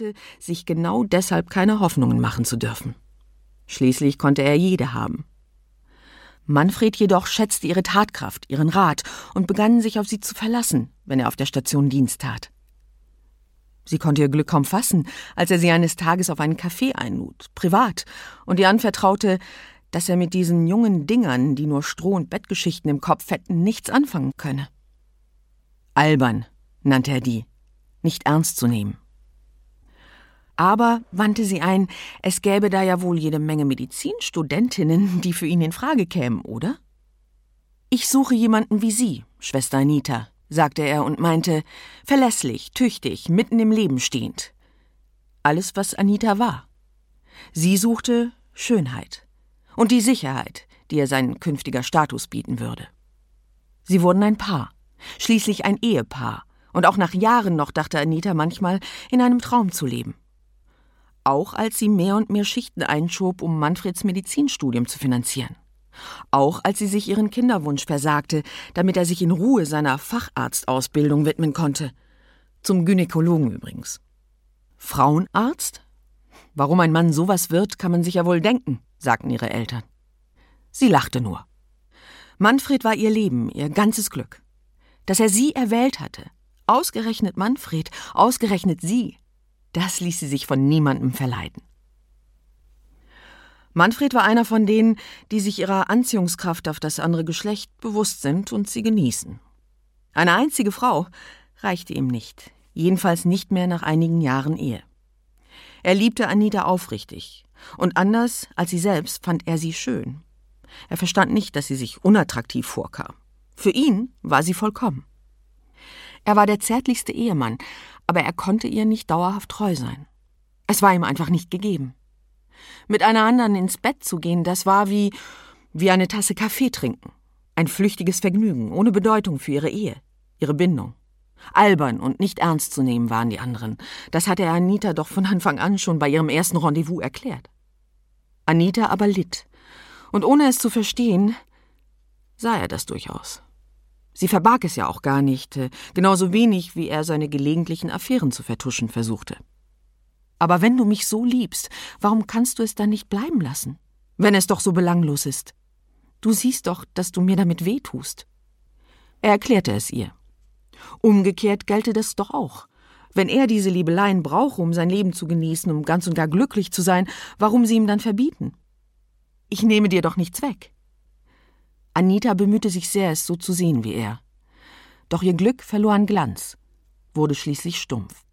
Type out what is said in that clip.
sagte, sich genau deshalb keine Hoffnungen machen zu dürfen. Schließlich konnte er jede haben. Manfred jedoch schätzte ihre Tatkraft, ihren Rat und begann sich auf sie zu verlassen, wenn er auf der Station Dienst tat. Sie konnte ihr Glück kaum fassen, als er sie eines Tages auf einen Café einlud, privat, und ihr anvertraute, dass er mit diesen jungen Dingern, die nur Stroh- und Bettgeschichten im Kopf hätten, nichts anfangen könne. Albern nannte er die, nicht ernst zu nehmen. Aber, wandte sie ein, es gäbe da ja wohl jede Menge Medizinstudentinnen, die für ihn in Frage kämen, oder? Ich suche jemanden wie Sie, Schwester Anita, sagte er und meinte, verlässlich, tüchtig, mitten im Leben stehend. Alles, was Anita war. Sie suchte Schönheit und die Sicherheit, die er sein künftiger Status bieten würde. Sie wurden ein Paar, schließlich ein Ehepaar, und auch nach Jahren noch dachte Anita manchmal, in einem Traum zu leben auch als sie mehr und mehr Schichten einschob, um Manfreds Medizinstudium zu finanzieren. Auch als sie sich ihren Kinderwunsch versagte, damit er sich in Ruhe seiner Facharztausbildung widmen konnte. Zum Gynäkologen übrigens. Frauenarzt? Warum ein Mann sowas wird, kann man sich ja wohl denken, sagten ihre Eltern. Sie lachte nur. Manfred war ihr Leben, ihr ganzes Glück. Dass er sie erwählt hatte. Ausgerechnet Manfred, ausgerechnet sie. Das ließ sie sich von niemandem verleiten. Manfred war einer von denen, die sich ihrer Anziehungskraft auf das andere Geschlecht bewusst sind und sie genießen. Eine einzige Frau reichte ihm nicht, jedenfalls nicht mehr nach einigen Jahren Ehe. Er liebte Anita aufrichtig, und anders als sie selbst fand er sie schön. Er verstand nicht, dass sie sich unattraktiv vorkam. Für ihn war sie vollkommen. Er war der zärtlichste Ehemann, aber er konnte ihr nicht dauerhaft treu sein. Es war ihm einfach nicht gegeben. Mit einer anderen ins Bett zu gehen, das war wie wie eine Tasse Kaffee trinken. Ein flüchtiges Vergnügen, ohne Bedeutung für ihre Ehe, ihre Bindung. Albern und nicht ernst zu nehmen waren die anderen. Das hatte er Anita doch von Anfang an schon bei ihrem ersten Rendezvous erklärt. Anita aber litt. Und ohne es zu verstehen, sah er das durchaus. Sie verbarg es ja auch gar nicht, äh, genauso wenig wie er seine gelegentlichen Affären zu vertuschen versuchte. Aber wenn du mich so liebst, warum kannst du es dann nicht bleiben lassen? Wenn es doch so belanglos ist. Du siehst doch, dass du mir damit wehtust. Er erklärte es ihr. Umgekehrt gelte das doch auch. Wenn er diese Liebeleien brauche, um sein Leben zu genießen, um ganz und gar glücklich zu sein, warum sie ihm dann verbieten? Ich nehme dir doch nichts weg. Anita bemühte sich sehr, es so zu sehen wie er. Doch ihr Glück verlor an Glanz, wurde schließlich stumpf.